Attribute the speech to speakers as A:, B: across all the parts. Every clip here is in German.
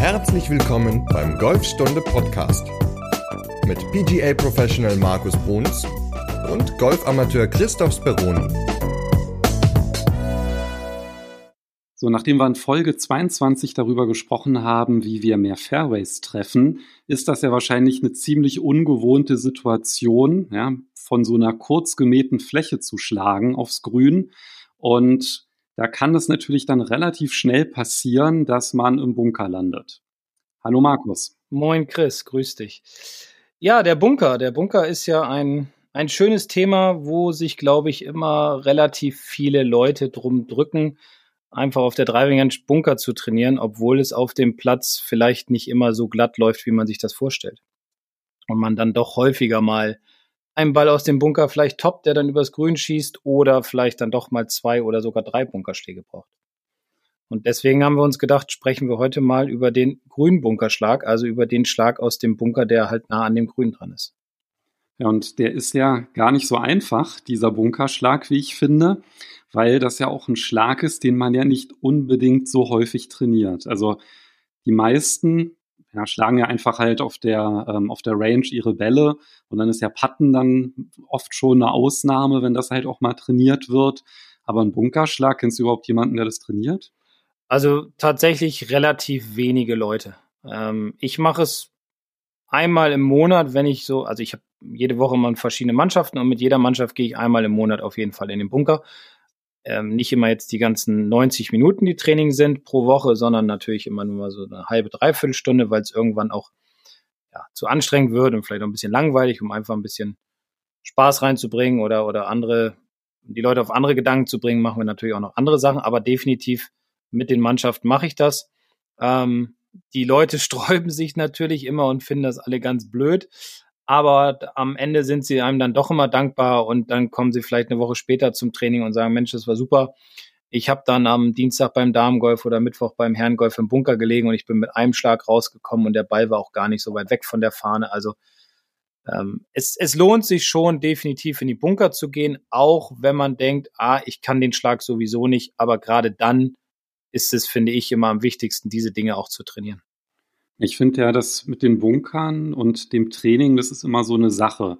A: Herzlich willkommen beim Golfstunde Podcast mit PGA Professional Markus Bruns und Golfamateur Christoph Speroni.
B: So, nachdem wir in Folge 22 darüber gesprochen haben, wie wir mehr Fairways treffen, ist das ja wahrscheinlich eine ziemlich ungewohnte Situation, ja, von so einer kurz gemähten Fläche zu schlagen aufs Grün. Und da kann es natürlich dann relativ schnell passieren, dass man im Bunker landet. Hallo Markus.
C: Moin Chris, grüß dich. Ja, der Bunker. Der Bunker ist ja ein, ein schönes Thema, wo sich, glaube ich, immer relativ viele Leute drum drücken einfach auf der Driving Range Bunker zu trainieren, obwohl es auf dem Platz vielleicht nicht immer so glatt läuft, wie man sich das vorstellt. Und man dann doch häufiger mal einen Ball aus dem Bunker vielleicht toppt, der dann übers Grün schießt oder vielleicht dann doch mal zwei oder sogar drei Bunkerschläge braucht. Und deswegen haben wir uns gedacht, sprechen wir heute mal über den grünen Bunkerschlag, also über den Schlag aus dem Bunker, der halt nah an dem Grün dran ist.
B: Ja, und der ist ja gar nicht so einfach, dieser Bunkerschlag, wie ich finde weil das ja auch ein Schlag ist, den man ja nicht unbedingt so häufig trainiert. Also die meisten ja, schlagen ja einfach halt auf der, ähm, auf der Range ihre Bälle und dann ist ja Patten dann oft schon eine Ausnahme, wenn das halt auch mal trainiert wird. Aber ein Bunkerschlag, kennst du überhaupt jemanden, der das trainiert?
C: Also tatsächlich relativ wenige Leute. Ähm, ich mache es einmal im Monat, wenn ich so, also ich habe jede Woche mal verschiedene Mannschaften und mit jeder Mannschaft gehe ich einmal im Monat auf jeden Fall in den Bunker ähm, nicht immer jetzt die ganzen 90 Minuten, die Training sind pro Woche, sondern natürlich immer nur mal so eine halbe, dreiviertel Stunde, weil es irgendwann auch ja, zu anstrengend wird und vielleicht auch ein bisschen langweilig, um einfach ein bisschen Spaß reinzubringen oder, oder andere, die Leute auf andere Gedanken zu bringen, machen wir natürlich auch noch andere Sachen, aber definitiv mit den Mannschaften mache ich das. Ähm, die Leute sträuben sich natürlich immer und finden das alle ganz blöd aber am Ende sind sie einem dann doch immer dankbar und dann kommen sie vielleicht eine Woche später zum Training und sagen, Mensch, das war super. Ich habe dann am Dienstag beim Damengolf oder Mittwoch beim Herrengolf im Bunker gelegen und ich bin mit einem Schlag rausgekommen und der Ball war auch gar nicht so weit weg von der Fahne. Also ähm, es, es lohnt sich schon definitiv in die Bunker zu gehen, auch wenn man denkt, ah, ich kann den Schlag sowieso nicht, aber gerade dann ist es, finde ich, immer am wichtigsten, diese Dinge auch zu trainieren.
B: Ich finde ja, das mit den Bunkern und dem Training, das ist immer so eine Sache.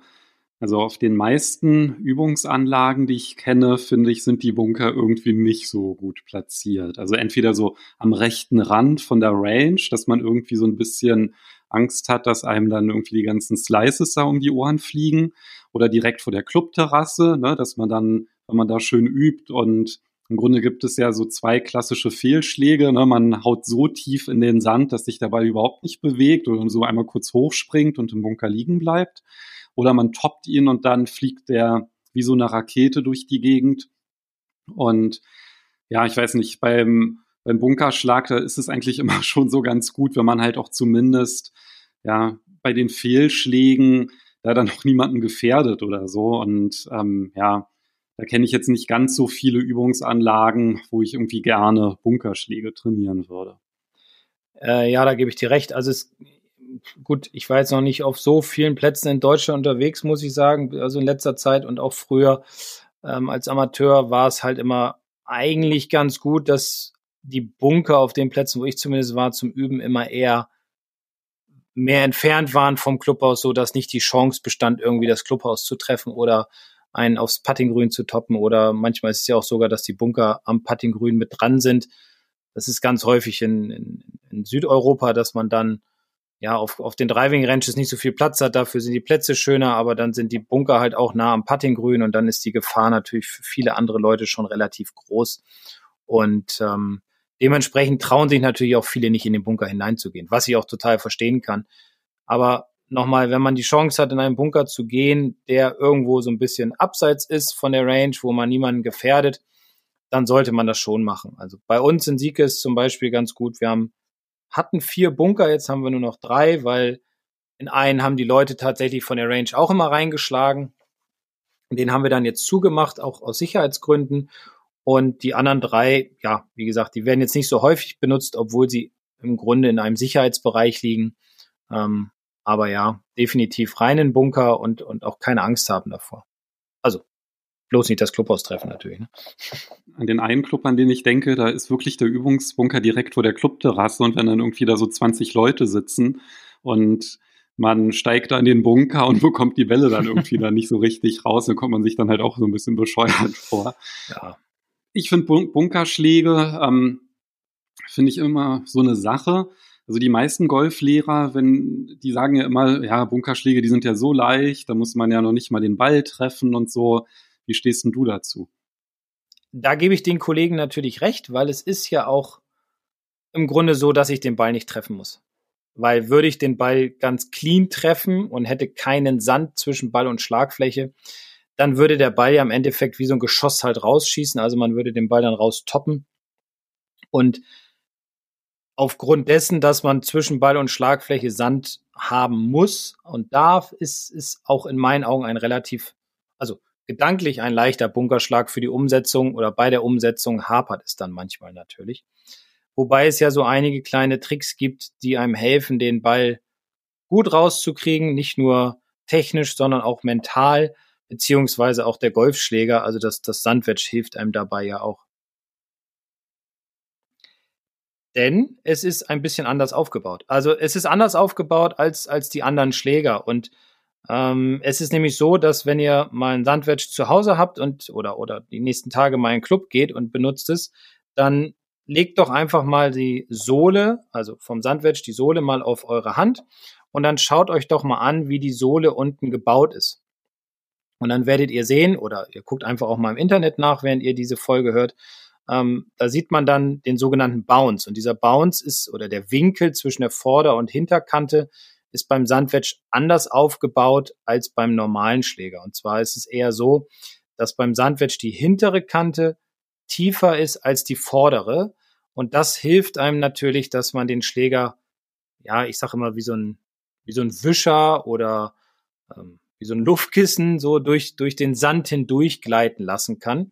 B: Also auf den meisten Übungsanlagen, die ich kenne, finde ich, sind die Bunker irgendwie nicht so gut platziert. Also entweder so am rechten Rand von der Range, dass man irgendwie so ein bisschen Angst hat, dass einem dann irgendwie die ganzen Slices da um die Ohren fliegen oder direkt vor der Clubterrasse, ne, dass man dann, wenn man da schön übt und im Grunde gibt es ja so zwei klassische Fehlschläge. Ne? Man haut so tief in den Sand, dass sich der Ball überhaupt nicht bewegt oder so einmal kurz hochspringt und im Bunker liegen bleibt. Oder man toppt ihn und dann fliegt der wie so eine Rakete durch die Gegend. Und ja, ich weiß nicht, beim, beim Bunkerschlag, da ist es eigentlich immer schon so ganz gut, wenn man halt auch zumindest ja bei den Fehlschlägen da dann auch niemanden gefährdet oder so. Und ähm, ja, da kenne ich jetzt nicht ganz so viele Übungsanlagen, wo ich irgendwie gerne Bunkerschläge trainieren würde.
C: Äh, ja, da gebe ich dir recht. Also es, gut, ich war jetzt noch nicht auf so vielen Plätzen in Deutschland unterwegs, muss ich sagen. Also in letzter Zeit und auch früher ähm, als Amateur war es halt immer eigentlich ganz gut, dass die Bunker auf den Plätzen, wo ich zumindest war, zum Üben immer eher mehr entfernt waren vom Clubhaus, so dass nicht die Chance bestand, irgendwie das Clubhaus zu treffen oder einen aufs Puttinggrün zu toppen oder manchmal ist es ja auch sogar, dass die Bunker am Puttinggrün mit dran sind. Das ist ganz häufig in, in, in Südeuropa, dass man dann ja auf, auf den Driving Ranches nicht so viel Platz hat, dafür sind die Plätze schöner, aber dann sind die Bunker halt auch nah am Puttinggrün und dann ist die Gefahr natürlich für viele andere Leute schon relativ groß. Und ähm, dementsprechend trauen sich natürlich auch viele nicht in den Bunker hineinzugehen, was ich auch total verstehen kann. Aber nochmal, wenn man die Chance hat, in einen Bunker zu gehen, der irgendwo so ein bisschen abseits ist von der Range, wo man niemanden gefährdet, dann sollte man das schon machen. Also bei uns in Sieke ist zum Beispiel ganz gut. Wir haben, hatten vier Bunker, jetzt haben wir nur noch drei, weil in einen haben die Leute tatsächlich von der Range auch immer reingeschlagen. Den haben wir dann jetzt zugemacht, auch aus Sicherheitsgründen. Und die anderen drei, ja, wie gesagt, die werden jetzt nicht so häufig benutzt, obwohl sie im Grunde in einem Sicherheitsbereich liegen. Ähm, aber ja, definitiv rein in Bunker und, und auch keine Angst haben davor. Also, Bloß nicht das Clubhaus treffen natürlich. Ne?
B: An den einen Club, an den ich denke, da ist wirklich der Übungsbunker direkt vor der Clubterrasse und wenn dann irgendwie da so 20 Leute sitzen und man steigt da in den Bunker und bekommt die Welle dann irgendwie da nicht so richtig raus, dann kommt man sich dann halt auch so ein bisschen bescheuert vor. Ja. Ich finde Bun Bunkerschläge, ähm, finde ich immer so eine Sache. Also die meisten Golflehrer, wenn die sagen ja immer, ja, Bunkerschläge, die sind ja so leicht, da muss man ja noch nicht mal den Ball treffen und so. Wie stehst denn du dazu?
C: Da gebe ich den Kollegen natürlich recht, weil es ist ja auch im Grunde so, dass ich den Ball nicht treffen muss. Weil würde ich den Ball ganz clean treffen und hätte keinen Sand zwischen Ball und Schlagfläche, dann würde der Ball ja im Endeffekt wie so ein Geschoss halt rausschießen. Also man würde den Ball dann raustoppen. Und aufgrund dessen, dass man zwischen Ball und Schlagfläche Sand haben muss und darf, ist, ist auch in meinen Augen ein relativ, also gedanklich ein leichter Bunkerschlag für die Umsetzung oder bei der Umsetzung hapert es dann manchmal natürlich. Wobei es ja so einige kleine Tricks gibt, die einem helfen, den Ball gut rauszukriegen, nicht nur technisch, sondern auch mental, beziehungsweise auch der Golfschläger, also das, das Sandwedge hilft einem dabei ja auch. Denn es ist ein bisschen anders aufgebaut. Also es ist anders aufgebaut als, als die anderen Schläger und ähm, es ist nämlich so, dass wenn ihr mal ein Sandwedge zu Hause habt und oder oder die nächsten Tage mal in den Club geht und benutzt es, dann legt doch einfach mal die Sohle, also vom Sandwedge die Sohle mal auf eure Hand und dann schaut euch doch mal an, wie die Sohle unten gebaut ist. Und dann werdet ihr sehen, oder ihr guckt einfach auch mal im Internet nach, während ihr diese Folge hört, ähm, da sieht man dann den sogenannten Bounce. Und dieser Bounce ist, oder der Winkel zwischen der Vorder- und Hinterkante ist beim Sandwedge anders aufgebaut als beim normalen Schläger. Und zwar ist es eher so, dass beim Sandwedge die hintere Kante tiefer ist als die vordere. Und das hilft einem natürlich, dass man den Schläger, ja, ich sage immer, wie so ein, wie so ein Wischer oder ähm, wie so ein Luftkissen so durch, durch den Sand hindurch gleiten lassen kann.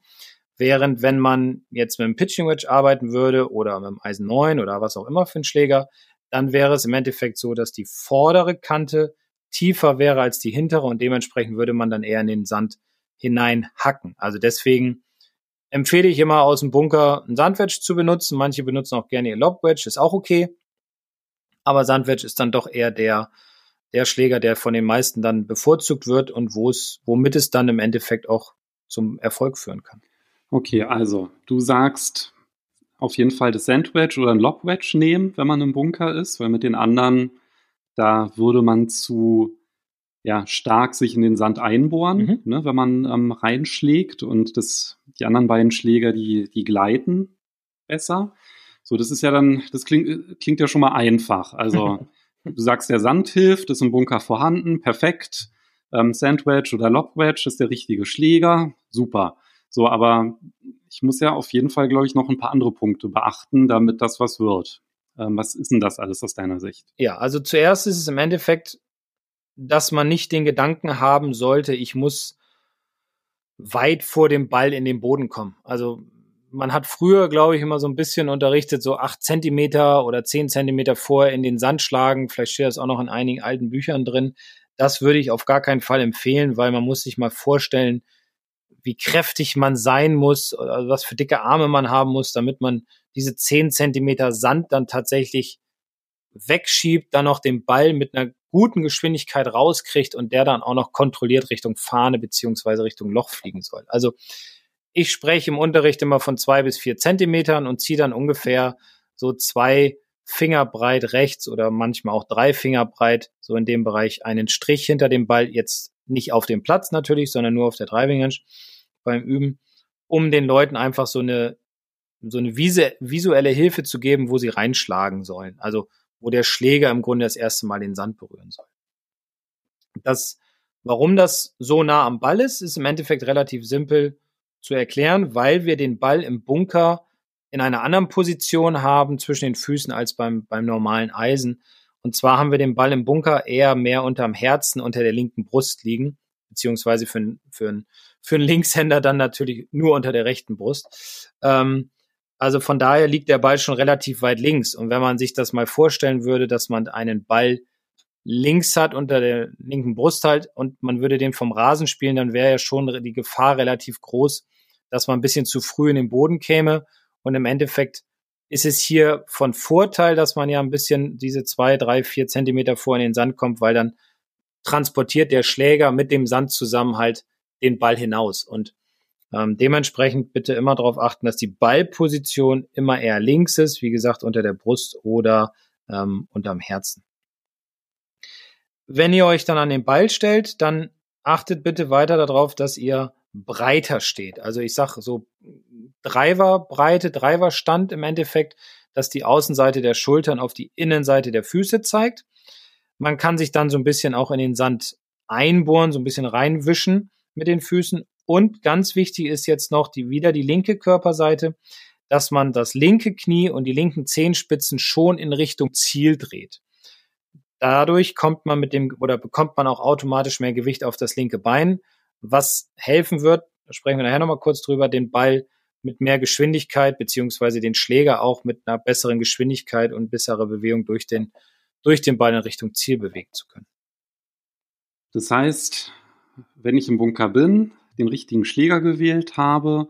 C: Während wenn man jetzt mit einem Pitching Wedge arbeiten würde oder mit einem Eisen 9 oder was auch immer für einen Schläger, dann wäre es im Endeffekt so, dass die vordere Kante tiefer wäre als die hintere und dementsprechend würde man dann eher in den Sand hinein hacken. Also deswegen empfehle ich immer aus dem Bunker ein Sandwedge zu benutzen. Manche benutzen auch gerne ihr Lobwedge, ist auch okay. Aber Sandwedge ist dann doch eher der, der Schläger, der von den meisten dann bevorzugt wird und womit es dann im Endeffekt auch zum Erfolg führen kann.
B: Okay, also du sagst, auf jeden Fall das Sandwedge oder ein Lobwedge nehmen, wenn man im Bunker ist, weil mit den anderen, da würde man zu ja, stark sich in den Sand einbohren, mhm. ne, wenn man ähm, reinschlägt und das, die anderen beiden Schläger, die, die gleiten besser. So, das ist ja dann, das klingt, klingt ja schon mal einfach. Also, du sagst, der Sand hilft, ist im Bunker vorhanden, perfekt. Ähm, Sandwedge oder Lobwedge ist der richtige Schläger, super. So, aber ich muss ja auf jeden Fall, glaube ich, noch ein paar andere Punkte beachten, damit das was wird. Ähm, was ist denn das alles aus deiner Sicht?
C: Ja, also zuerst ist es im Endeffekt, dass man nicht den Gedanken haben sollte, ich muss weit vor dem Ball in den Boden kommen. Also man hat früher, glaube ich, immer so ein bisschen unterrichtet, so acht Zentimeter oder zehn Zentimeter vorher in den Sand schlagen. Vielleicht steht das auch noch in einigen alten Büchern drin. Das würde ich auf gar keinen Fall empfehlen, weil man muss sich mal vorstellen, wie kräftig man sein muss, oder was für dicke Arme man haben muss, damit man diese zehn Zentimeter Sand dann tatsächlich wegschiebt, dann noch den Ball mit einer guten Geschwindigkeit rauskriegt und der dann auch noch kontrolliert Richtung Fahne beziehungsweise Richtung Loch fliegen soll. Also ich spreche im Unterricht immer von zwei bis vier Zentimetern und ziehe dann ungefähr so zwei Finger breit rechts oder manchmal auch drei Finger breit, so in dem Bereich einen Strich hinter dem Ball, jetzt nicht auf dem Platz natürlich, sondern nur auf der Driving Range beim Üben, um den Leuten einfach so eine, so eine visuelle Hilfe zu geben, wo sie reinschlagen sollen. Also wo der Schläger im Grunde das erste Mal den Sand berühren soll. Das, warum das so nah am Ball ist, ist im Endeffekt relativ simpel zu erklären, weil wir den Ball im Bunker in einer anderen Position haben zwischen den Füßen als beim, beim normalen Eisen. Und zwar haben wir den Ball im Bunker eher mehr unterm Herzen, unter der linken Brust liegen, beziehungsweise für, für, für einen Linkshänder dann natürlich nur unter der rechten Brust. Ähm, also von daher liegt der Ball schon relativ weit links. Und wenn man sich das mal vorstellen würde, dass man einen Ball links hat, unter der linken Brust halt, und man würde den vom Rasen spielen, dann wäre ja schon die Gefahr relativ groß, dass man ein bisschen zu früh in den Boden käme. Und im Endeffekt ist es hier von Vorteil, dass man ja ein bisschen diese zwei, drei, vier Zentimeter vor in den Sand kommt, weil dann transportiert der Schläger mit dem Sand zusammen halt den Ball hinaus. Und ähm, dementsprechend bitte immer darauf achten, dass die Ballposition immer eher links ist, wie gesagt, unter der Brust oder ähm, unterm Herzen. Wenn ihr euch dann an den Ball stellt, dann achtet bitte weiter darauf, dass ihr breiter steht. Also ich sage so Driverbreite, Driverstand im Endeffekt, dass die Außenseite der Schultern auf die Innenseite der Füße zeigt. Man kann sich dann so ein bisschen auch in den Sand einbohren, so ein bisschen reinwischen mit den Füßen. Und ganz wichtig ist jetzt noch die, wieder die linke Körperseite, dass man das linke Knie und die linken Zehenspitzen schon in Richtung Ziel dreht. Dadurch kommt man mit dem oder bekommt man auch automatisch mehr Gewicht auf das linke Bein, was helfen wird, da sprechen wir nachher nochmal kurz drüber, den Ball mit mehr Geschwindigkeit beziehungsweise den Schläger auch mit einer besseren Geschwindigkeit und besserer Bewegung durch den, durch den Ball in Richtung Ziel bewegen zu können.
B: Das heißt, wenn ich im Bunker bin, den richtigen Schläger gewählt habe,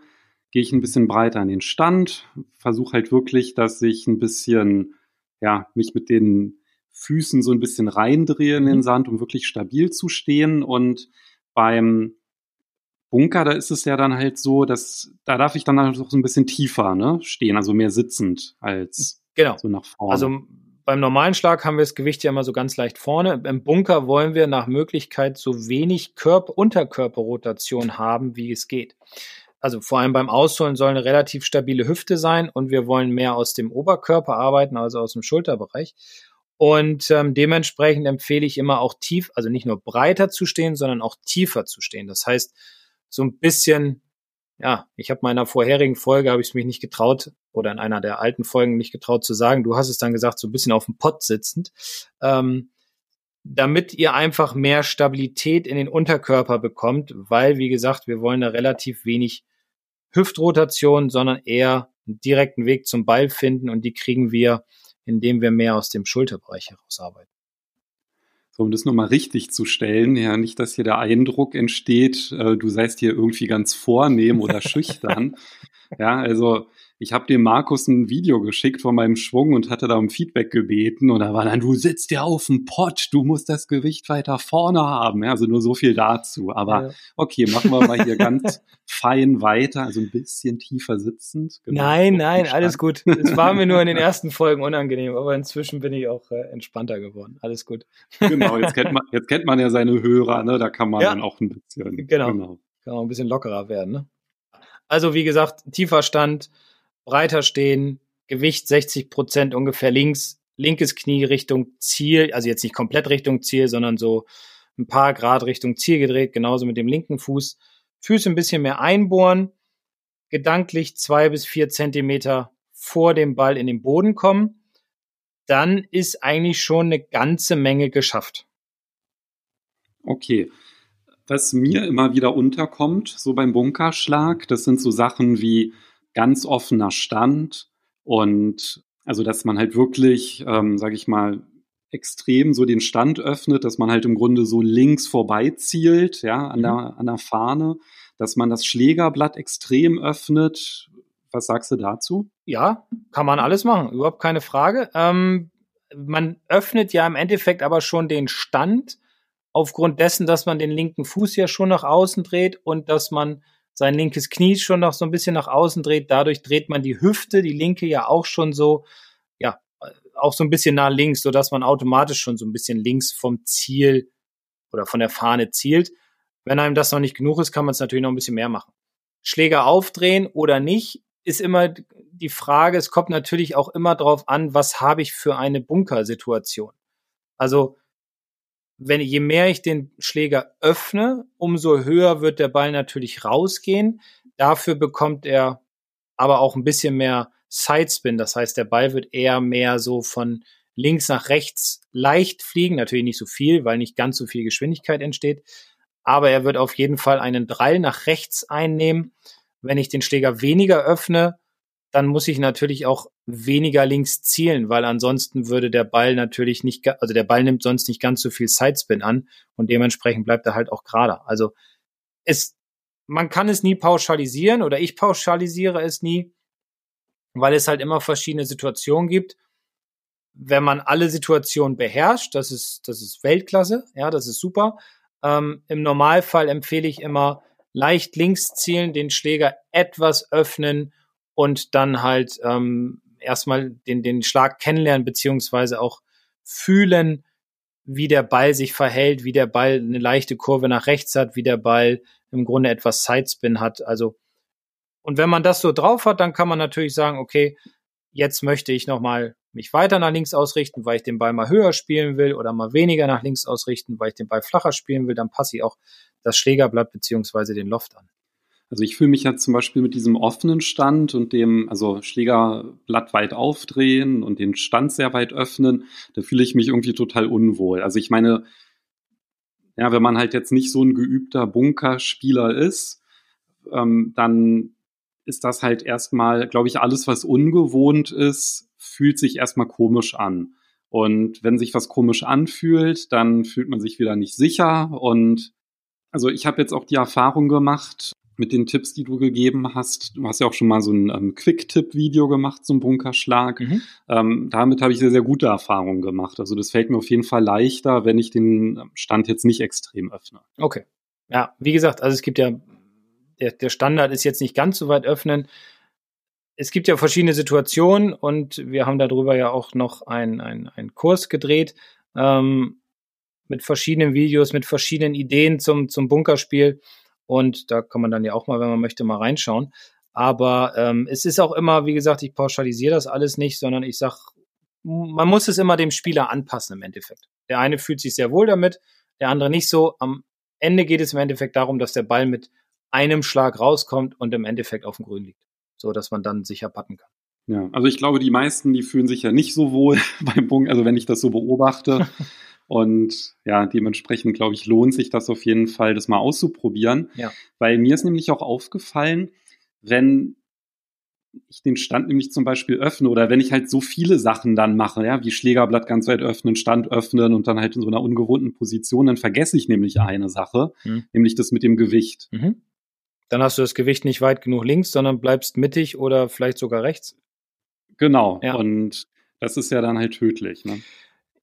B: gehe ich ein bisschen breiter an den Stand, versuche halt wirklich, dass ich ein bisschen, ja, mich mit den Füßen so ein bisschen reindrehe in den mhm. Sand, um wirklich stabil zu stehen. Und beim Bunker, da ist es ja dann halt so, dass da darf ich dann halt auch so ein bisschen tiefer ne, stehen, also mehr sitzend als
C: genau. so nach vorne. Also beim normalen Schlag haben wir das Gewicht ja immer so ganz leicht vorne. Im Bunker wollen wir nach Möglichkeit so wenig Körper Unterkörperrotation haben, wie es geht. Also vor allem beim Ausholen soll eine relativ stabile Hüfte sein und wir wollen mehr aus dem Oberkörper arbeiten, also aus dem Schulterbereich. Und ähm, dementsprechend empfehle ich immer auch tief, also nicht nur breiter zu stehen, sondern auch tiefer zu stehen. Das heißt, so ein bisschen ja, ich habe meiner vorherigen Folge, habe ich es mich nicht getraut, oder in einer der alten Folgen nicht getraut zu sagen, du hast es dann gesagt, so ein bisschen auf dem Pott sitzend, ähm, damit ihr einfach mehr Stabilität in den Unterkörper bekommt, weil, wie gesagt, wir wollen da relativ wenig Hüftrotation, sondern eher einen direkten Weg zum Ball finden und die kriegen wir, indem wir mehr aus dem Schulterbereich herausarbeiten.
B: So, um das nochmal richtig zu stellen, ja, nicht, dass hier der Eindruck entsteht, äh, du seist hier irgendwie ganz vornehm oder schüchtern. ja, also ich habe dem Markus ein Video geschickt von meinem Schwung und hatte da um Feedback gebeten und da war dann, du sitzt ja auf dem Pott, du musst das Gewicht weiter vorne haben. Ja, also nur so viel dazu. Aber ja. okay, machen wir mal hier ganz fein weiter, also ein bisschen tiefer sitzend.
C: Genau, nein, nein, alles gut. Es war mir nur in den ersten Folgen unangenehm, aber inzwischen bin ich auch äh, entspannter geworden. Alles gut.
B: genau, jetzt kennt man, jetzt kennt man ja seine Hörer, ne? Da kann man ja. dann auch ein bisschen.
C: Genau. genau. Kann auch ein bisschen lockerer werden, ne? Also wie gesagt, tiefer Stand, breiter stehen, Gewicht 60 Prozent ungefähr links, linkes Knie Richtung Ziel, also jetzt nicht komplett Richtung Ziel, sondern so ein paar Grad Richtung Ziel gedreht, genauso mit dem linken Fuß. Füße ein bisschen mehr einbohren, gedanklich zwei bis vier Zentimeter vor dem Ball in den Boden kommen. Dann ist eigentlich schon eine ganze Menge geschafft.
B: Okay. Was mir immer wieder unterkommt, so beim Bunkerschlag, das sind so Sachen wie ganz offener Stand und also, dass man halt wirklich, ähm, sage ich mal, extrem so den Stand öffnet, dass man halt im Grunde so links vorbei zielt, ja, an, mhm. der, an der Fahne, dass man das Schlägerblatt extrem öffnet. Was sagst du dazu?
C: Ja, kann man alles machen, überhaupt keine Frage. Ähm, man öffnet ja im Endeffekt aber schon den Stand aufgrund dessen, dass man den linken Fuß ja schon nach außen dreht und dass man sein linkes Knie schon noch so ein bisschen nach außen dreht. Dadurch dreht man die Hüfte, die linke ja auch schon so, ja, auch so ein bisschen nach links, so dass man automatisch schon so ein bisschen links vom Ziel oder von der Fahne zielt. Wenn einem das noch nicht genug ist, kann man es natürlich noch ein bisschen mehr machen. Schläger aufdrehen oder nicht, ist immer die Frage. Es kommt natürlich auch immer darauf an, was habe ich für eine Bunkersituation. Also wenn je mehr ich den Schläger öffne, umso höher wird der Ball natürlich rausgehen. Dafür bekommt er aber auch ein bisschen mehr Sidespin. Das heißt, der Ball wird eher mehr so von links nach rechts leicht fliegen. Natürlich nicht so viel, weil nicht ganz so viel Geschwindigkeit entsteht. Aber er wird auf jeden Fall einen Drall nach rechts einnehmen. Wenn ich den Schläger weniger öffne, dann muss ich natürlich auch weniger links zielen, weil ansonsten würde der Ball natürlich nicht, also der Ball nimmt sonst nicht ganz so viel Sidespin an und dementsprechend bleibt er halt auch gerade. Also es, man kann es nie pauschalisieren oder ich pauschalisiere es nie, weil es halt immer verschiedene Situationen gibt. Wenn man alle Situationen beherrscht, das ist, das ist Weltklasse, ja, das ist super. Ähm, Im Normalfall empfehle ich immer leicht links zielen, den Schläger etwas öffnen und dann halt ähm, erstmal den, den Schlag kennenlernen, beziehungsweise auch fühlen, wie der Ball sich verhält, wie der Ball eine leichte Kurve nach rechts hat, wie der Ball im Grunde etwas Sidespin hat. Also, und wenn man das so drauf hat, dann kann man natürlich sagen, okay, jetzt möchte ich nochmal mich weiter nach links ausrichten, weil ich den Ball mal höher spielen will oder mal weniger nach links ausrichten, weil ich den Ball flacher spielen will, dann passe ich auch das Schlägerblatt beziehungsweise den Loft an.
B: Also ich fühle mich ja zum Beispiel mit diesem offenen Stand und dem, also Schlägerblatt weit aufdrehen und den Stand sehr weit öffnen, da fühle ich mich irgendwie total unwohl. Also ich meine, ja, wenn man halt jetzt nicht so ein geübter Bunkerspieler ist, ähm, dann ist das halt erstmal, glaube ich, alles, was ungewohnt ist, fühlt sich erstmal komisch an. Und wenn sich was komisch anfühlt, dann fühlt man sich wieder nicht sicher. Und also ich habe jetzt auch die Erfahrung gemacht, mit den Tipps, die du gegeben hast. Du hast ja auch schon mal so ein ähm, Quick-Tipp-Video gemacht zum Bunkerschlag. Mhm. Ähm, damit habe ich sehr, sehr gute Erfahrungen gemacht. Also das fällt mir auf jeden Fall leichter, wenn ich den Stand jetzt nicht extrem öffne.
C: Okay. Ja, wie gesagt, also es gibt ja, der, der Standard ist jetzt nicht ganz so weit öffnen. Es gibt ja verschiedene Situationen und wir haben darüber ja auch noch einen ein Kurs gedreht. Ähm, mit verschiedenen Videos, mit verschiedenen Ideen zum, zum Bunkerspiel. Und da kann man dann ja auch mal, wenn man möchte, mal reinschauen. Aber ähm, es ist auch immer, wie gesagt, ich pauschalisiere das alles nicht, sondern ich sag, man muss es immer dem Spieler anpassen im Endeffekt. Der eine fühlt sich sehr wohl damit, der andere nicht so. Am Ende geht es im Endeffekt darum, dass der Ball mit einem Schlag rauskommt und im Endeffekt auf dem Grün liegt, so dass man dann sicher patten kann.
B: Ja, also ich glaube, die meisten, die fühlen sich ja nicht so wohl beim Punkt, also wenn ich das so beobachte. Und ja, dementsprechend, glaube ich, lohnt sich das auf jeden Fall, das mal auszuprobieren. Ja. Weil mir ist nämlich auch aufgefallen, wenn ich den Stand nämlich zum Beispiel öffne oder wenn ich halt so viele Sachen dann mache, ja, wie Schlägerblatt ganz weit öffnen, Stand öffnen und dann halt in so einer ungewohnten Position, dann vergesse ich nämlich eine Sache, mhm. nämlich das mit dem Gewicht. Mhm.
C: Dann hast du das Gewicht nicht weit genug links, sondern bleibst mittig oder vielleicht sogar rechts.
B: Genau. Ja. Und das ist ja dann halt tödlich. Ne?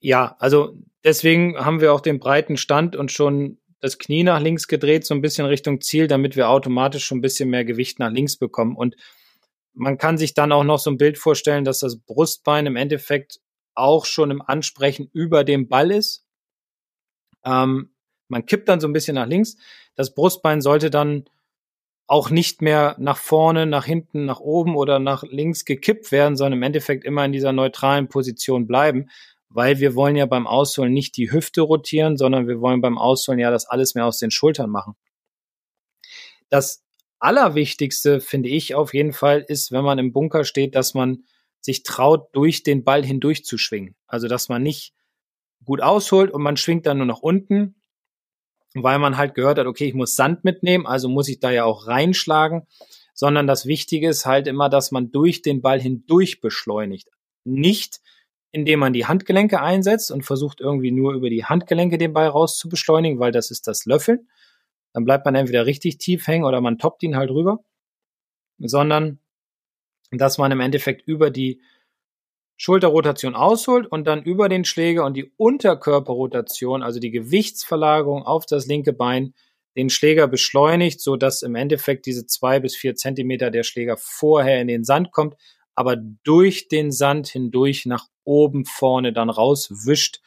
C: Ja, also deswegen haben wir auch den breiten Stand und schon das Knie nach links gedreht, so ein bisschen Richtung Ziel, damit wir automatisch schon ein bisschen mehr Gewicht nach links bekommen. Und man kann sich dann auch noch so ein Bild vorstellen, dass das Brustbein im Endeffekt auch schon im Ansprechen über dem Ball ist. Ähm, man kippt dann so ein bisschen nach links. Das Brustbein sollte dann auch nicht mehr nach vorne, nach hinten, nach oben oder nach links gekippt werden, sondern im Endeffekt immer in dieser neutralen Position bleiben, weil wir wollen ja beim Ausholen nicht die Hüfte rotieren, sondern wir wollen beim Ausholen ja das alles mehr aus den Schultern machen. Das Allerwichtigste, finde ich auf jeden Fall, ist, wenn man im Bunker steht, dass man sich traut, durch den Ball hindurch zu schwingen. Also, dass man nicht gut ausholt und man schwingt dann nur nach unten, weil man halt gehört hat, okay, ich muss Sand mitnehmen, also muss ich da ja auch reinschlagen, sondern das Wichtige ist halt immer, dass man durch den Ball hindurch beschleunigt. Nicht, indem man die Handgelenke einsetzt und versucht irgendwie nur über die Handgelenke den Ball raus zu beschleunigen, weil das ist das Löffeln. Dann bleibt man entweder richtig tief hängen oder man toppt ihn halt rüber, sondern dass man im Endeffekt über die Schulterrotation ausholt und dann über den Schläger und die Unterkörperrotation, also die Gewichtsverlagerung auf das linke Bein, den Schläger beschleunigt, so dass im Endeffekt diese zwei bis vier Zentimeter der Schläger vorher in den Sand kommt, aber durch den Sand hindurch nach oben vorne dann rauswischt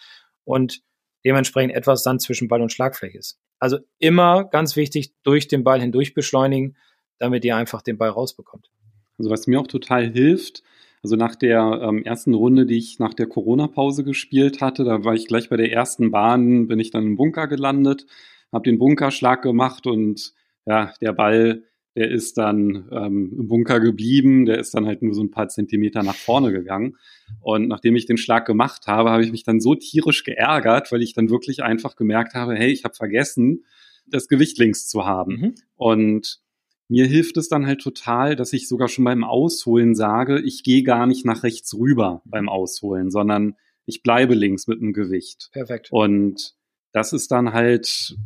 C: und dementsprechend etwas Sand zwischen Ball und Schlagfläche ist. Also immer ganz wichtig, durch den Ball hindurch beschleunigen, damit ihr einfach den Ball rausbekommt.
B: Also was mir auch total hilft, also nach der ähm, ersten Runde, die ich nach der Corona-Pause gespielt hatte, da war ich gleich bei der ersten Bahn, bin ich dann im Bunker gelandet, habe den Bunkerschlag gemacht und ja, der Ball der ist dann ähm, im Bunker geblieben, der ist dann halt nur so ein paar Zentimeter nach vorne gegangen. Und nachdem ich den Schlag gemacht habe, habe ich mich dann so tierisch geärgert, weil ich dann wirklich einfach gemerkt habe, hey, ich habe vergessen, das Gewicht links zu haben. Mhm. Und mir hilft es dann halt total, dass ich sogar schon beim Ausholen sage, ich gehe gar nicht nach rechts rüber beim Ausholen, sondern ich bleibe links mit dem Gewicht.
C: Perfekt.
B: Und das ist dann halt,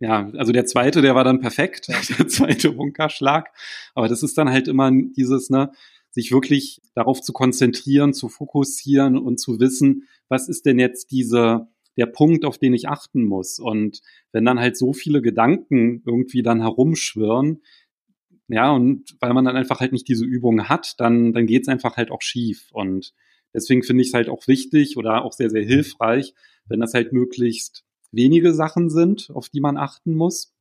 B: ja, also der zweite, der war dann perfekt, der zweite Bunkerschlag. Aber das ist dann halt immer dieses, ne, sich wirklich darauf zu konzentrieren, zu fokussieren und zu wissen, was ist denn jetzt diese, der Punkt, auf den ich achten muss. Und wenn dann halt so viele Gedanken irgendwie dann herumschwirren, ja, und weil man dann einfach halt nicht diese Übung hat, dann, dann geht's einfach halt auch schief. Und deswegen finde ich es halt auch wichtig oder auch sehr, sehr hilfreich, wenn das halt möglichst wenige Sachen sind, auf die man achten muss.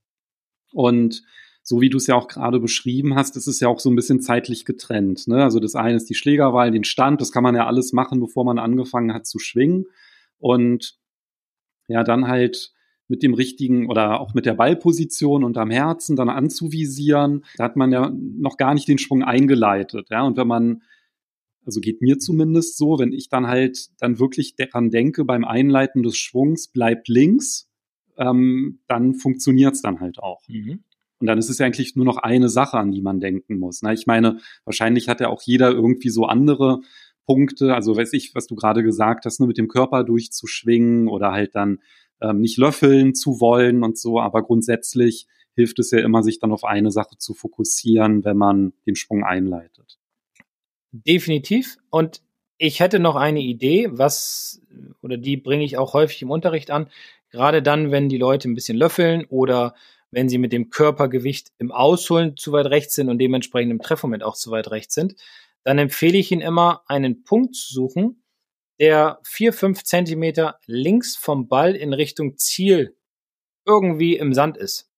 B: Und so wie du es ja auch gerade beschrieben hast, ist es ja auch so ein bisschen zeitlich getrennt. Ne? Also das eine ist die Schlägerwahl, den Stand, das kann man ja alles machen, bevor man angefangen hat zu schwingen. Und ja, dann halt mit dem richtigen oder auch mit der Ballposition und am Herzen dann anzuvisieren. Da hat man ja noch gar nicht den Schwung eingeleitet. Ja, und wenn man, also geht mir zumindest so, wenn ich dann halt dann wirklich daran denke, beim Einleiten des Schwungs bleibt links, ähm, dann funktioniert es dann halt auch. Mhm. Und dann ist es ja eigentlich nur noch eine Sache, an die man denken muss. Na, ich meine, wahrscheinlich hat ja auch jeder irgendwie so andere Punkte, also weiß ich, was du gerade gesagt hast, nur ne, mit dem Körper durchzuschwingen oder halt dann ähm, nicht löffeln zu wollen und so, aber grundsätzlich hilft es ja immer, sich dann auf eine Sache zu fokussieren, wenn man den Sprung einleitet.
C: Definitiv. Und ich hätte noch eine Idee, was, oder die bringe ich auch häufig im Unterricht an, gerade dann, wenn die Leute ein bisschen löffeln oder wenn sie mit dem Körpergewicht im Ausholen zu weit rechts sind und dementsprechend im Treffmoment auch zu weit rechts sind, dann empfehle ich Ihnen immer, einen Punkt zu suchen, der vier, fünf Zentimeter links vom Ball in Richtung Ziel irgendwie im Sand ist.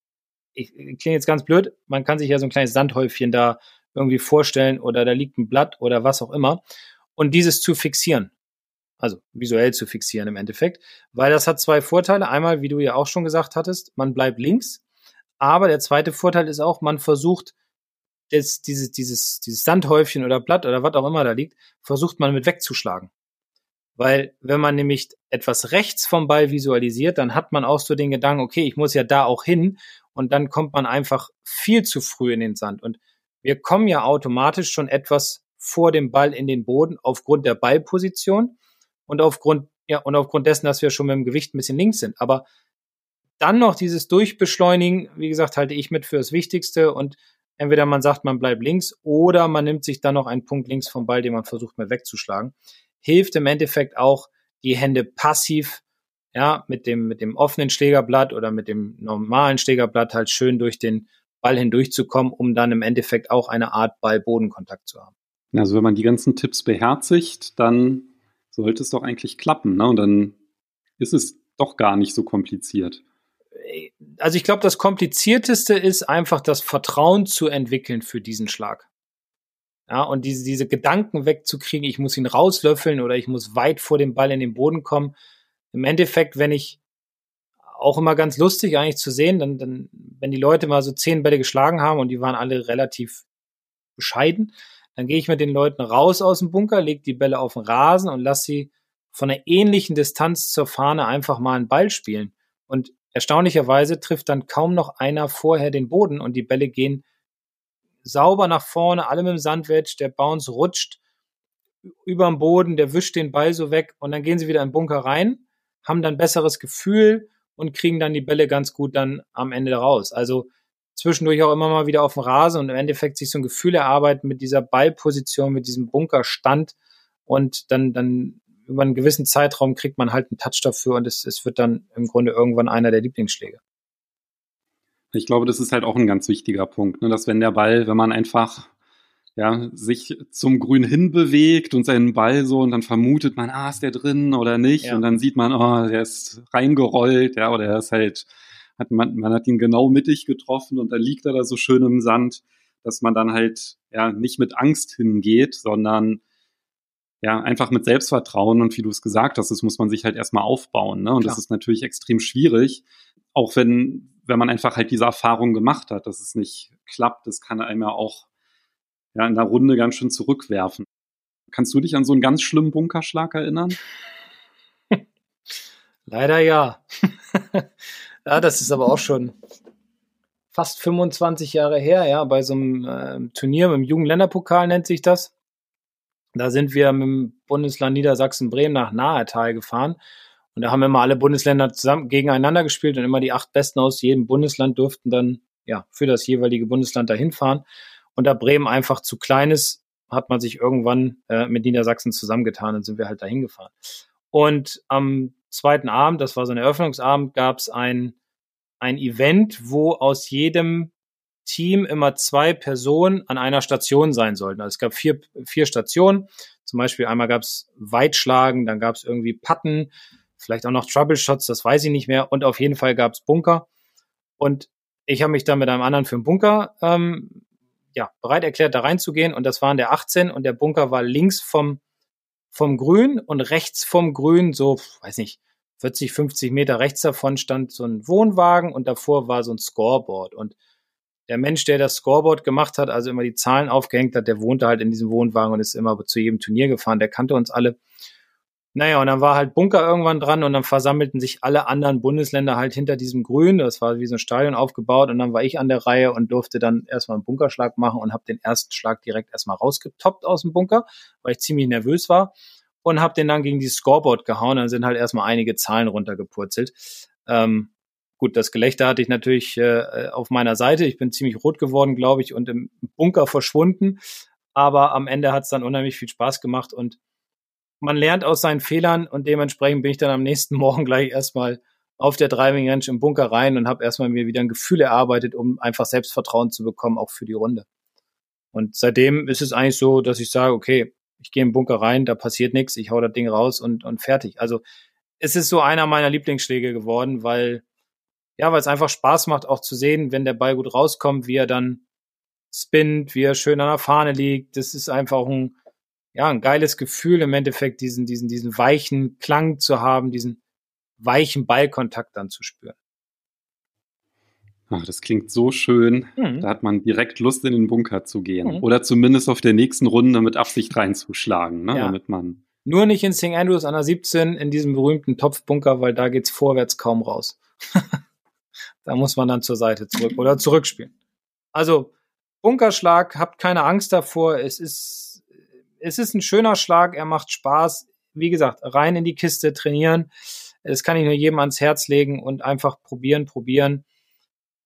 C: Ich, klinge jetzt ganz blöd, man kann sich ja so ein kleines Sandhäufchen da irgendwie vorstellen oder da liegt ein Blatt oder was auch immer und dieses zu fixieren. Also visuell zu fixieren im Endeffekt, weil das hat zwei Vorteile. Einmal, wie du ja auch schon gesagt hattest, man bleibt links, aber der zweite Vorteil ist auch, man versucht das, dieses, dieses, dieses Sandhäufchen oder Blatt oder was auch immer da liegt, versucht man mit wegzuschlagen. Weil wenn man nämlich etwas rechts vom Ball visualisiert, dann hat man auch so den Gedanken, okay, ich muss ja da auch hin und dann kommt man einfach viel zu früh in den Sand. Und wir kommen ja automatisch schon etwas vor dem Ball in den Boden aufgrund der Ballposition und aufgrund, ja, und aufgrund dessen, dass wir schon mit dem Gewicht ein bisschen links sind. Aber dann noch dieses Durchbeschleunigen, wie gesagt, halte ich mit für das Wichtigste und entweder man sagt, man bleibt links oder man nimmt sich dann noch einen Punkt links vom Ball, den man versucht mal wegzuschlagen hilft im Endeffekt auch, die Hände passiv, ja, mit dem, mit dem offenen Schlägerblatt oder mit dem normalen Schlägerblatt halt schön durch den Ball hindurchzukommen, um dann im Endeffekt auch eine Art Ball-Bodenkontakt zu haben.
B: Also wenn man die ganzen Tipps beherzigt, dann sollte es doch eigentlich klappen, ne? Und dann ist es doch gar nicht so kompliziert.
C: Also ich glaube, das Komplizierteste ist einfach das Vertrauen zu entwickeln für diesen Schlag. Ja, und diese, diese Gedanken wegzukriegen, ich muss ihn rauslöffeln oder ich muss weit vor dem Ball in den Boden kommen. Im Endeffekt, wenn ich auch immer ganz lustig eigentlich zu sehen, dann, dann, wenn die Leute mal so zehn Bälle geschlagen haben und die waren alle relativ bescheiden, dann gehe ich mit den Leuten raus aus dem Bunker, lege die Bälle auf den Rasen und lasse sie von einer ähnlichen Distanz zur Fahne einfach mal einen Ball spielen. Und erstaunlicherweise trifft dann kaum noch einer vorher den Boden und die Bälle gehen sauber nach vorne, alle mit dem Sandwedge, der Bounce rutscht über dem Boden, der wischt den Ball so weg und dann gehen sie wieder in den Bunker rein, haben dann besseres Gefühl und kriegen dann die Bälle ganz gut dann am Ende raus. Also zwischendurch auch immer mal wieder auf dem Rasen und im Endeffekt sich so ein Gefühl erarbeiten mit dieser Ballposition, mit diesem Bunkerstand und dann, dann über einen gewissen Zeitraum kriegt man halt einen Touch dafür und es, es wird dann im Grunde irgendwann einer der Lieblingsschläge.
B: Ich glaube, das ist halt auch ein ganz wichtiger Punkt, ne? dass wenn der Ball, wenn man einfach ja, sich zum Grün hin bewegt und seinen Ball so und dann vermutet man, ah, ist der drin oder nicht ja. und dann sieht man, oh, der ist reingerollt, ja, oder er ist halt, hat man, man hat ihn genau mittig getroffen und dann liegt er da so schön im Sand, dass man dann halt ja nicht mit Angst hingeht, sondern ja, einfach mit Selbstvertrauen und wie du es gesagt hast, das muss man sich halt erstmal aufbauen. Ne? Und Klar. das ist natürlich extrem schwierig, auch wenn, wenn man einfach halt diese Erfahrung gemacht hat, dass es nicht klappt, das kann einem ja auch ja, in der Runde ganz schön zurückwerfen. Kannst du dich an so einen ganz schlimmen Bunkerschlag erinnern?
C: Leider ja. ja, das ist aber auch schon fast 25 Jahre her, ja, bei so einem äh, Turnier, im Jugendländerpokal nennt sich das. Da sind wir mit dem Bundesland Niedersachsen-Bremen nach Nahetal gefahren. Und da haben immer alle Bundesländer zusammen gegeneinander gespielt und immer die acht Besten aus jedem Bundesland durften dann ja für das jeweilige Bundesland dahin fahren. Und da Bremen einfach zu klein ist, hat man sich irgendwann äh, mit Niedersachsen zusammengetan und sind wir halt dahin gefahren. Und am zweiten Abend, das war so ein Eröffnungsabend, gab es ein, ein Event, wo aus jedem Team immer zwei Personen an einer Station sein sollten. Also es gab vier, vier Stationen. Zum Beispiel einmal gab es Weitschlagen, dann gab es irgendwie Patten, vielleicht auch noch Troubleshots, das weiß ich nicht mehr. Und auf jeden Fall gab es Bunker. Und ich habe mich dann mit einem anderen für den Bunker ähm, ja, bereit erklärt, da reinzugehen. Und das waren der 18 und der Bunker war links vom, vom Grün und rechts vom Grün, so, weiß nicht, 40, 50 Meter rechts davon stand so ein Wohnwagen und davor war so ein Scoreboard. Und der Mensch, der das Scoreboard gemacht hat, also immer die Zahlen aufgehängt hat, der wohnte halt in diesem Wohnwagen und ist immer zu jedem Turnier gefahren. Der kannte uns alle. Naja, und dann war halt Bunker irgendwann dran und dann versammelten sich alle anderen Bundesländer halt hinter diesem Grün. Das war wie so ein Stadion aufgebaut und dann war ich an der Reihe und durfte dann erstmal einen Bunkerschlag machen und habe den ersten Schlag direkt erstmal rausgetoppt aus dem Bunker, weil ich ziemlich nervös war und habe den dann gegen dieses Scoreboard gehauen. Dann sind halt erstmal einige Zahlen runtergepurzelt. Ähm, gut, das Gelächter hatte ich natürlich äh, auf meiner Seite. Ich bin ziemlich rot geworden, glaube ich, und im Bunker verschwunden. Aber am Ende hat es dann unheimlich viel Spaß gemacht und man lernt aus seinen Fehlern und dementsprechend bin ich dann am nächsten Morgen gleich erstmal auf der Driving Range im Bunker rein und habe erstmal mir wieder ein Gefühl erarbeitet, um einfach Selbstvertrauen zu bekommen, auch für die Runde. Und seitdem ist es eigentlich so, dass ich sage, okay, ich gehe im Bunker rein, da passiert nichts, ich hau das Ding raus und, und fertig. Also es ist so einer meiner Lieblingsschläge geworden, weil ja, weil es einfach Spaß macht, auch zu sehen, wenn der Ball gut rauskommt, wie er dann spinnt, wie er schön an der Fahne liegt. Das ist einfach ein, ja, ein geiles Gefühl im Endeffekt, diesen, diesen, diesen weichen Klang zu haben, diesen weichen Ballkontakt dann zu spüren.
B: Ach, das klingt so schön. Mhm. Da hat man direkt Lust, in den Bunker zu gehen. Mhm. Oder zumindest auf der nächsten Runde mit Absicht reinzuschlagen, ne? Ja. damit man.
C: Nur nicht in St. Andrews an der 17 in diesem berühmten Topfbunker, weil da geht's vorwärts kaum raus. da muss man dann zur Seite zurück oder zurückspielen. Also, Bunkerschlag, habt keine Angst davor. Es ist es ist ein schöner Schlag, er macht Spaß. Wie gesagt, rein in die Kiste trainieren. Das kann ich nur jedem ans Herz legen und einfach probieren, probieren.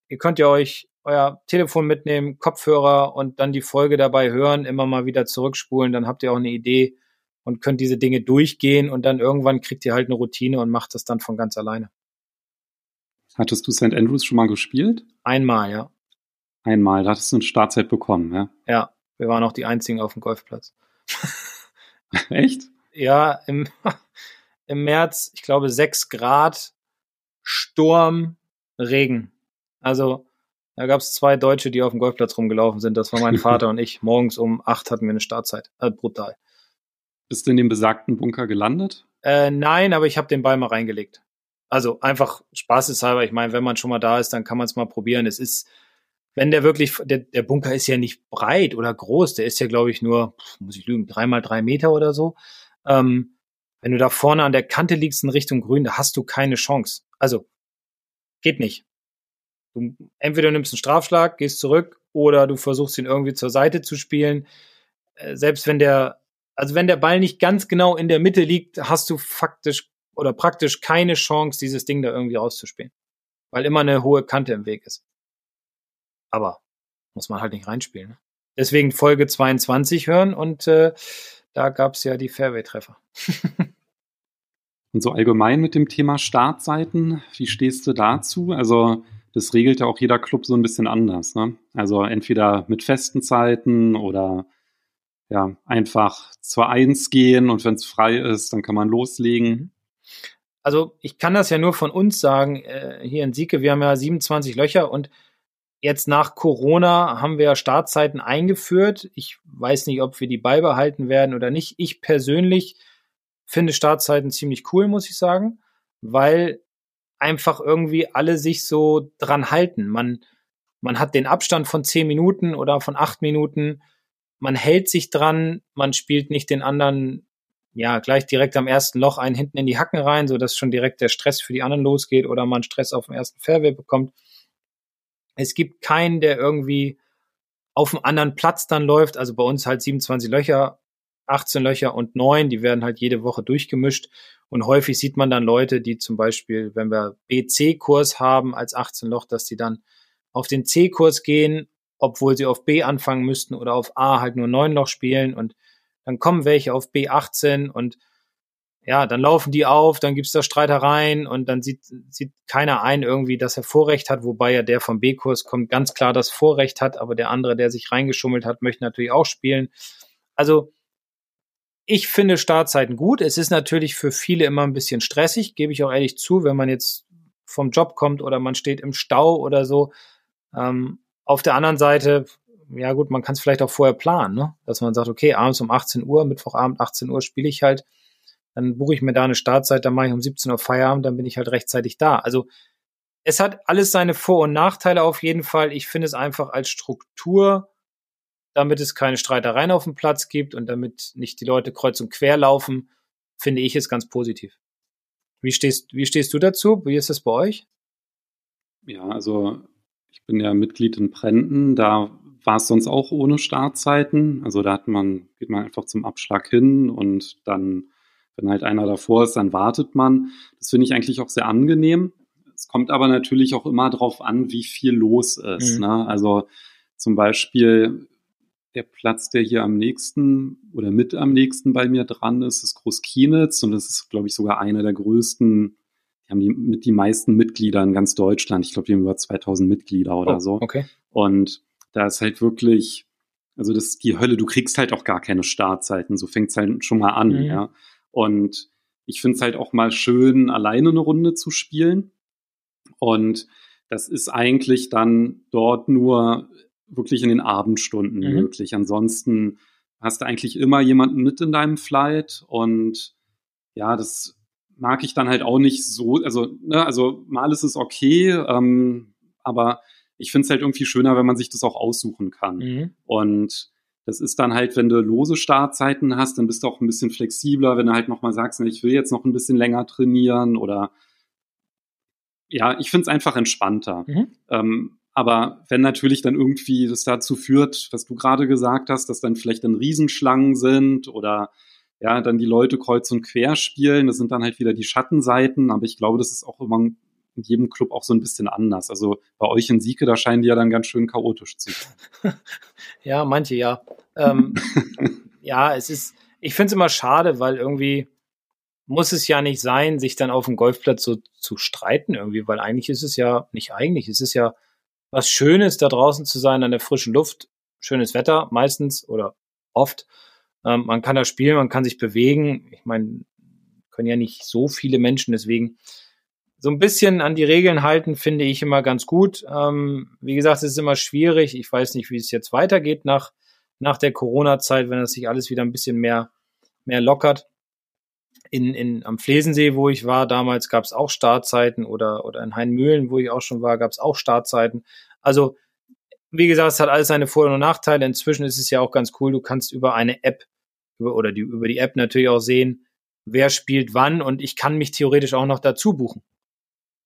C: Ihr könnt ja euch euer Telefon mitnehmen, Kopfhörer und dann die Folge dabei hören, immer mal wieder zurückspulen, dann habt ihr auch eine Idee und könnt diese Dinge durchgehen und dann irgendwann kriegt ihr halt eine Routine und macht das dann von ganz alleine.
B: Hattest du St. Andrews schon mal gespielt?
C: Einmal, ja.
B: Einmal, da hattest du eine Startzeit bekommen, ja?
C: Ja, wir waren auch die einzigen auf dem Golfplatz.
B: Echt?
C: Ja, im, im März, ich glaube, sechs Grad, Sturm, Regen. Also da gab es zwei Deutsche, die auf dem Golfplatz rumgelaufen sind. Das war mein Vater und ich. Morgens um acht hatten wir eine Startzeit. Äh, brutal.
B: Bist du in dem besagten Bunker gelandet?
C: Äh, nein, aber ich habe den Ball mal reingelegt. Also einfach spaßeshalber. Ich meine, wenn man schon mal da ist, dann kann man es mal probieren. Es ist wenn der wirklich, der, der Bunker ist ja nicht breit oder groß, der ist ja, glaube ich, nur, muss ich lügen, dreimal drei Meter oder so. Ähm, wenn du da vorne an der Kante liegst in Richtung Grün, da hast du keine Chance. Also, geht nicht. Du, entweder nimmst einen Strafschlag, gehst zurück, oder du versuchst ihn irgendwie zur Seite zu spielen. Äh, selbst wenn der, also wenn der Ball nicht ganz genau in der Mitte liegt, hast du faktisch oder praktisch keine Chance, dieses Ding da irgendwie rauszuspielen. Weil immer eine hohe Kante im Weg ist. Aber muss man halt nicht reinspielen. Ne? Deswegen Folge 22 hören und äh, da gab es ja die Fairway-Treffer.
B: und so allgemein mit dem Thema Startseiten, wie stehst du dazu? Also das regelt ja auch jeder Club so ein bisschen anders. Ne? Also entweder mit festen Zeiten oder ja, einfach zur Eins gehen und wenn es frei ist, dann kann man loslegen. Mhm.
C: Also ich kann das ja nur von uns sagen, äh, hier in Sieke, wir haben ja 27 Löcher und Jetzt nach Corona haben wir Startzeiten eingeführt. Ich weiß nicht, ob wir die beibehalten werden oder nicht. Ich persönlich finde Startzeiten ziemlich cool, muss ich sagen, weil einfach irgendwie alle sich so dran halten. Man, man hat den Abstand von zehn Minuten oder von acht Minuten. Man hält sich dran. Man spielt nicht den anderen ja, gleich direkt am ersten Loch einen hinten in die Hacken rein, so dass schon direkt der Stress für die anderen losgeht oder man Stress auf dem ersten Fairway bekommt. Es gibt keinen, der irgendwie auf einem anderen Platz dann läuft. Also bei uns halt 27 Löcher, 18 Löcher und 9, die werden halt jede Woche durchgemischt. Und häufig sieht man dann Leute, die zum Beispiel, wenn wir BC-Kurs haben als 18 Loch, dass die dann auf den C-Kurs gehen, obwohl sie auf B anfangen müssten oder auf A halt nur 9 Loch spielen und dann kommen welche auf B18 und ja, dann laufen die auf, dann gibt's da Streitereien und dann sieht, sieht keiner ein irgendwie, dass er Vorrecht hat, wobei ja der vom B-Kurs kommt ganz klar das Vorrecht hat, aber der andere, der sich reingeschummelt hat, möchte natürlich auch spielen. Also ich finde Startzeiten gut. Es ist natürlich für viele immer ein bisschen stressig, gebe ich auch ehrlich zu, wenn man jetzt vom Job kommt oder man steht im Stau oder so. Ähm, auf der anderen Seite, ja gut, man kann es vielleicht auch vorher planen, ne? dass man sagt, okay, abends um 18 Uhr, Mittwochabend 18 Uhr spiele ich halt, dann buche ich mir da eine Startzeit, dann mache ich um 17 Uhr Feierabend, dann bin ich halt rechtzeitig da. Also es hat alles seine Vor- und Nachteile auf jeden Fall. Ich finde es einfach als Struktur damit es keine Streitereien auf dem Platz gibt und damit nicht die Leute kreuz und quer laufen, finde ich es ganz positiv. Wie stehst, wie stehst du dazu? Wie ist das bei euch?
B: Ja, also ich bin ja Mitglied in Prenten, da war es sonst auch ohne Startzeiten. Also da hat man, geht man einfach zum Abschlag hin und dann, wenn halt einer davor ist, dann wartet man. Das finde ich eigentlich auch sehr angenehm. Es kommt aber natürlich auch immer darauf an, wie viel los ist. Mhm. Ne? Also zum Beispiel der Platz, der hier am nächsten oder mit am nächsten bei mir dran ist, ist Großkienitz und das ist, glaube ich, sogar einer der größten, die haben die, mit die meisten Mitglieder in ganz Deutschland. Ich glaube, die haben über 2000 Mitglieder oder oh, so.
C: Okay.
B: Und da ist halt wirklich, also das ist die Hölle, du kriegst halt auch gar keine Startzeiten, so fängt's halt schon mal an, mhm. ja. Und ich finde es halt auch mal schön, alleine eine Runde zu spielen. Und das ist eigentlich dann dort nur wirklich in den Abendstunden mhm. möglich. Ansonsten hast du eigentlich immer jemanden mit in deinem Flight und ja, das mag ich dann halt auch nicht so, also, ne, also mal ist es okay, ähm, aber ich finde es halt irgendwie schöner, wenn man sich das auch aussuchen kann. Mhm. Und das ist dann halt, wenn du lose Startzeiten hast, dann bist du auch ein bisschen flexibler, wenn du halt nochmal sagst, ich will jetzt noch ein bisschen länger trainieren oder ja, ich finde es einfach entspannter. Mhm. Ähm, aber wenn natürlich dann irgendwie das dazu führt, was du gerade gesagt hast, dass dann vielleicht dann Riesenschlangen sind oder ja, dann die Leute kreuz und quer spielen, das sind dann halt wieder die Schattenseiten, aber ich glaube, das ist auch immer in jedem Club auch so ein bisschen anders. Also bei euch in Sieke, da scheinen die ja dann ganz schön chaotisch zu sein.
C: ja, manche ja. Ähm, ja, es ist, ich finde es immer schade, weil irgendwie muss es ja nicht sein, sich dann auf dem Golfplatz so zu streiten irgendwie, weil eigentlich ist es ja, nicht eigentlich, es ist ja was Schönes, da draußen zu sein an der frischen Luft. Schönes Wetter meistens oder oft. Ähm, man kann da spielen, man kann sich bewegen. Ich meine, können ja nicht so viele Menschen, deswegen so ein bisschen an die Regeln halten, finde ich immer ganz gut. Ähm, wie gesagt, es ist immer schwierig. Ich weiß nicht, wie es jetzt weitergeht nach, nach der Corona-Zeit, wenn das sich alles wieder ein bisschen mehr, mehr lockert in, in, am Flesensee, wo ich war, damals gab es auch Startzeiten oder, oder in Heinmühlen, wo ich auch schon war, gab es auch Startzeiten. Also, wie gesagt, es hat alles seine Vor- und Nachteile. Inzwischen ist es ja auch ganz cool, du kannst über eine App über, oder die, über die App natürlich auch sehen, wer spielt wann und ich kann mich theoretisch auch noch dazu buchen.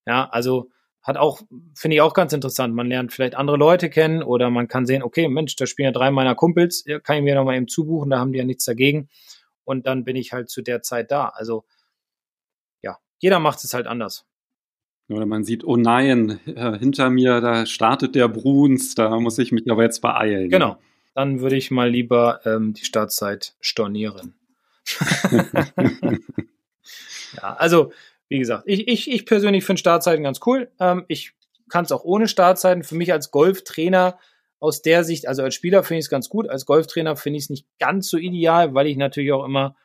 C: Ja, also hat auch, finde ich auch ganz interessant. Man lernt vielleicht andere Leute kennen oder man kann sehen, okay, Mensch, da spielen ja drei meiner Kumpels, kann ich mir noch mal eben zubuchen, da haben die ja nichts dagegen und dann bin ich halt zu der Zeit da. Also ja, jeder macht es halt anders.
B: Oder man sieht, oh nein, äh, hinter mir, da startet der Bruns, da muss ich mich aber jetzt beeilen.
C: Genau, dann würde ich mal lieber ähm, die Startzeit stornieren. ja, also wie gesagt, ich, ich, ich persönlich finde Startzeiten ganz cool. Ähm, ich kann es auch ohne Startzeiten. Für mich als Golftrainer aus der Sicht, also als Spieler finde ich es ganz gut, als Golftrainer finde ich es nicht ganz so ideal, weil ich natürlich auch immer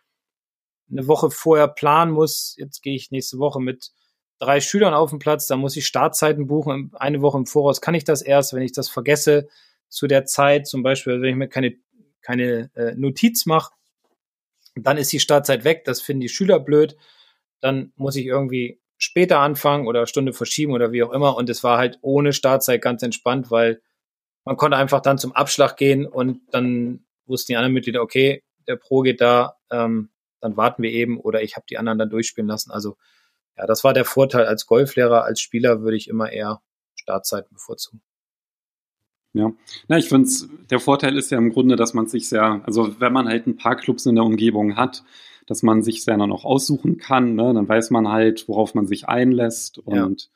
C: eine Woche vorher planen muss. Jetzt gehe ich nächste Woche mit drei Schülern auf den Platz, da muss ich Startzeiten buchen. Eine Woche im Voraus kann ich das erst, wenn ich das vergesse zu der Zeit, zum Beispiel, wenn ich mir keine, keine äh, Notiz mache, dann ist die Startzeit weg. Das finden die Schüler blöd. Dann muss ich irgendwie später anfangen oder Stunde verschieben oder wie auch immer. Und es war halt ohne Startzeit ganz entspannt, weil man konnte einfach dann zum Abschlag gehen und dann wussten die anderen Mitglieder, okay, der Pro geht da, ähm, dann warten wir eben oder ich habe die anderen dann durchspielen lassen. Also ja, das war der Vorteil als Golflehrer, als Spieler würde ich immer eher Startzeiten bevorzugen.
B: Ja, na, ich finde der Vorteil ist ja im Grunde, dass man sich sehr, also wenn man halt ein paar Clubs in der Umgebung hat, dass man sich sehr dann auch aussuchen kann, ne? dann weiß man halt, worauf man sich einlässt und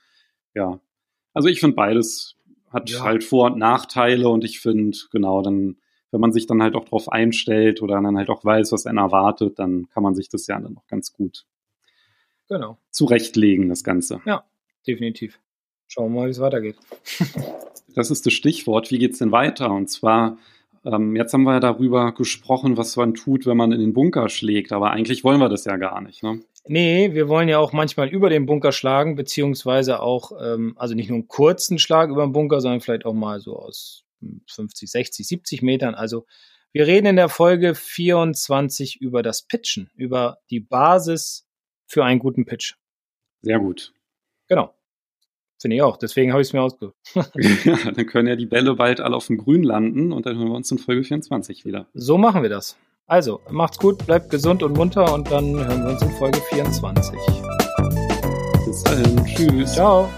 B: ja, ja. also ich finde beides hat ja. halt Vor- und Nachteile und ich finde, genau, dann, wenn man sich dann halt auch drauf einstellt oder dann halt auch weiß, was einen erwartet, dann kann man sich das ja dann noch ganz gut
C: genau.
B: zurechtlegen, das Ganze.
C: Ja, definitiv. Schauen wir mal, wie es weitergeht.
B: das ist das Stichwort. Wie geht es denn weiter? Und zwar, jetzt haben wir ja darüber gesprochen, was man tut, wenn man in den Bunker schlägt, aber eigentlich wollen wir das ja gar nicht. Ne?
C: Nee, wir wollen ja auch manchmal über den Bunker schlagen, beziehungsweise auch, ähm, also nicht nur einen kurzen Schlag über den Bunker, sondern vielleicht auch mal so aus 50, 60, 70 Metern. Also wir reden in der Folge 24 über das Pitchen, über die Basis für einen guten Pitch.
B: Sehr gut.
C: Genau. Finde ich auch. Deswegen habe ich es mir ausgesucht.
B: ja, dann können ja die Bälle bald alle auf dem Grün landen und dann hören wir uns in Folge 24 wieder.
C: So machen wir das. Also, macht's gut, bleibt gesund und munter und dann hören wir uns in Folge 24.
B: Bis dahin. Tschüss.
C: Ciao.